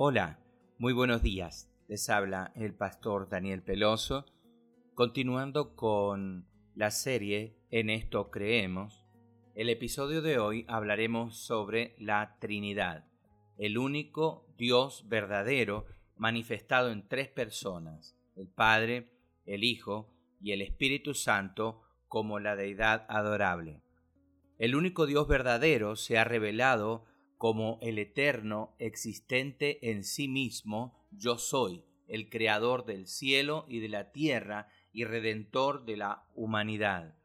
Hola, muy buenos días. Les habla el pastor Daniel Peloso, continuando con la serie En esto creemos. El episodio de hoy hablaremos sobre la Trinidad, el único Dios verdadero manifestado en tres personas, el Padre, el Hijo y el Espíritu Santo como la deidad adorable. El único Dios verdadero se ha revelado como el eterno existente en sí mismo, yo soy, el creador del cielo y de la tierra y redentor de la humanidad.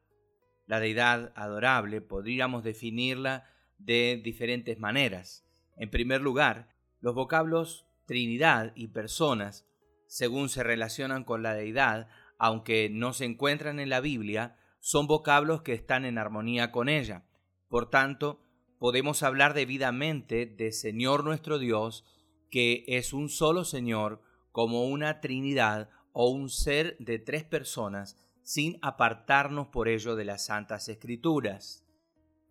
La deidad adorable podríamos definirla de diferentes maneras. En primer lugar, los vocablos Trinidad y personas, según se relacionan con la deidad, aunque no se encuentran en la Biblia, son vocablos que están en armonía con ella. Por tanto, podemos hablar debidamente de Señor nuestro Dios, que es un solo Señor, como una Trinidad o un ser de tres personas, sin apartarnos por ello de las Santas Escrituras.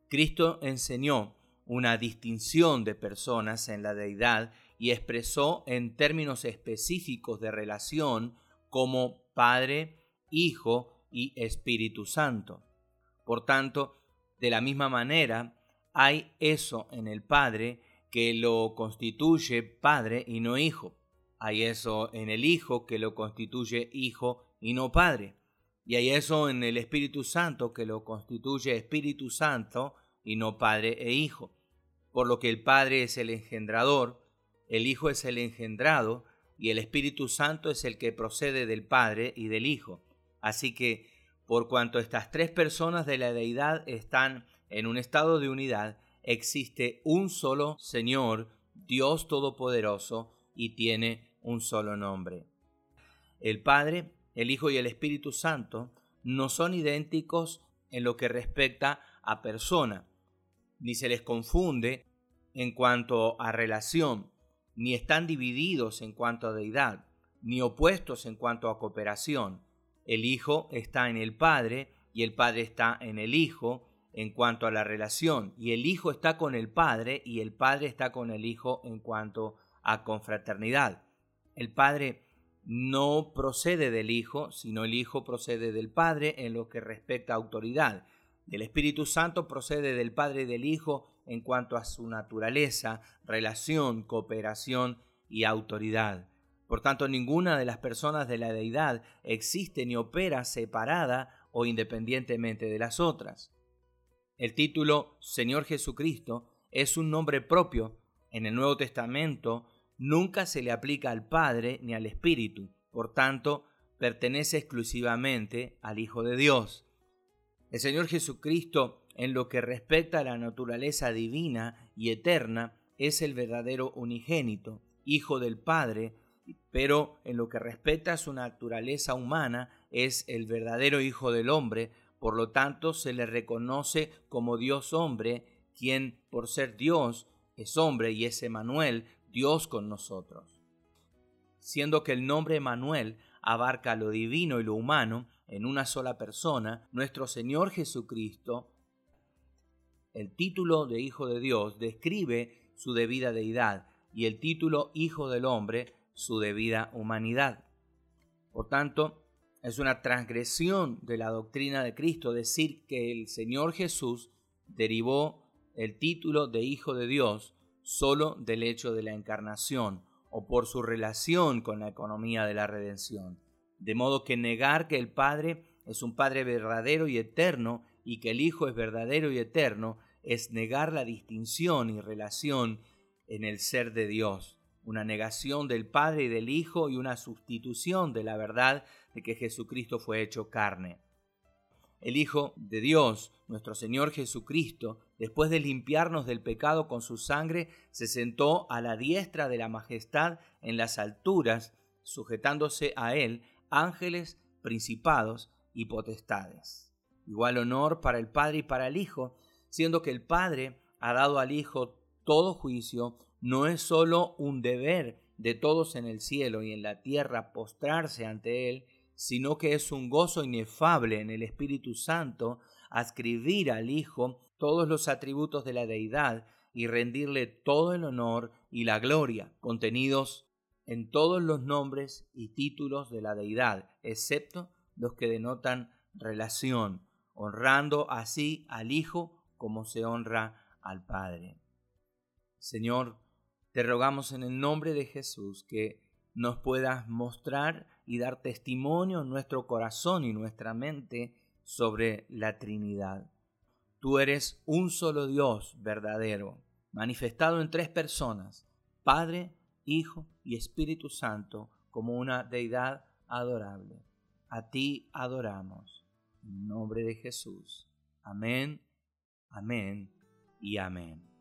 Cristo enseñó una distinción de personas en la deidad y expresó en términos específicos de relación como Padre, Hijo y Espíritu Santo. Por tanto, de la misma manera, hay eso en el Padre que lo constituye Padre y no Hijo. Hay eso en el Hijo que lo constituye Hijo y no Padre. Y hay eso en el Espíritu Santo que lo constituye Espíritu Santo y no Padre e Hijo. Por lo que el Padre es el engendrador, el Hijo es el engendrado y el Espíritu Santo es el que procede del Padre y del Hijo. Así que, por cuanto estas tres personas de la deidad están en un estado de unidad, existe un solo Señor, Dios Todopoderoso, y tiene un solo nombre. El Padre, el Hijo y el Espíritu Santo no son idénticos en lo que respecta a persona, ni se les confunde en cuanto a relación, ni están divididos en cuanto a deidad, ni opuestos en cuanto a cooperación. El Hijo está en el Padre y el Padre está en el Hijo, en cuanto a la relación y el Hijo está con el Padre y el Padre está con el Hijo en cuanto a confraternidad. El Padre no procede del Hijo, sino el Hijo procede del Padre en lo que respecta a autoridad. El Espíritu Santo procede del Padre y del Hijo en cuanto a su naturaleza, relación, cooperación y autoridad. Por tanto, ninguna de las personas de la deidad existe ni opera separada o independientemente de las otras. El título Señor Jesucristo es un nombre propio. En el Nuevo Testamento nunca se le aplica al Padre ni al Espíritu, por tanto, pertenece exclusivamente al Hijo de Dios. El Señor Jesucristo, en lo que respecta a la naturaleza divina y eterna, es el verdadero unigénito, Hijo del Padre, pero en lo que respecta a su naturaleza humana, es el verdadero Hijo del Hombre, por lo tanto, se le reconoce como Dios hombre, quien por ser Dios es hombre y es Emanuel, Dios con nosotros. Siendo que el nombre Emanuel abarca lo divino y lo humano en una sola persona, nuestro Señor Jesucristo, el título de Hijo de Dios describe su debida deidad y el título Hijo del Hombre su debida humanidad. Por tanto, es una transgresión de la doctrina de Cristo decir que el Señor Jesús derivó el título de Hijo de Dios solo del hecho de la encarnación o por su relación con la economía de la redención. De modo que negar que el Padre es un Padre verdadero y eterno y que el Hijo es verdadero y eterno es negar la distinción y relación en el ser de Dios, una negación del Padre y del Hijo y una sustitución de la verdad de que Jesucristo fue hecho carne. El Hijo de Dios, nuestro Señor Jesucristo, después de limpiarnos del pecado con su sangre, se sentó a la diestra de la majestad en las alturas, sujetándose a él ángeles, principados y potestades. Igual honor para el Padre y para el Hijo, siendo que el Padre ha dado al Hijo todo juicio, no es sólo un deber de todos en el cielo y en la tierra postrarse ante Él, sino que es un gozo inefable en el Espíritu Santo ascribir al Hijo todos los atributos de la deidad y rendirle todo el honor y la gloria contenidos en todos los nombres y títulos de la deidad, excepto los que denotan relación, honrando así al Hijo como se honra al Padre. Señor, te rogamos en el nombre de Jesús que nos puedas mostrar y dar testimonio en nuestro corazón y nuestra mente sobre la Trinidad. Tú eres un solo Dios verdadero, manifestado en tres personas, Padre, Hijo y Espíritu Santo, como una deidad adorable. A ti adoramos. En nombre de Jesús. Amén, amén y amén.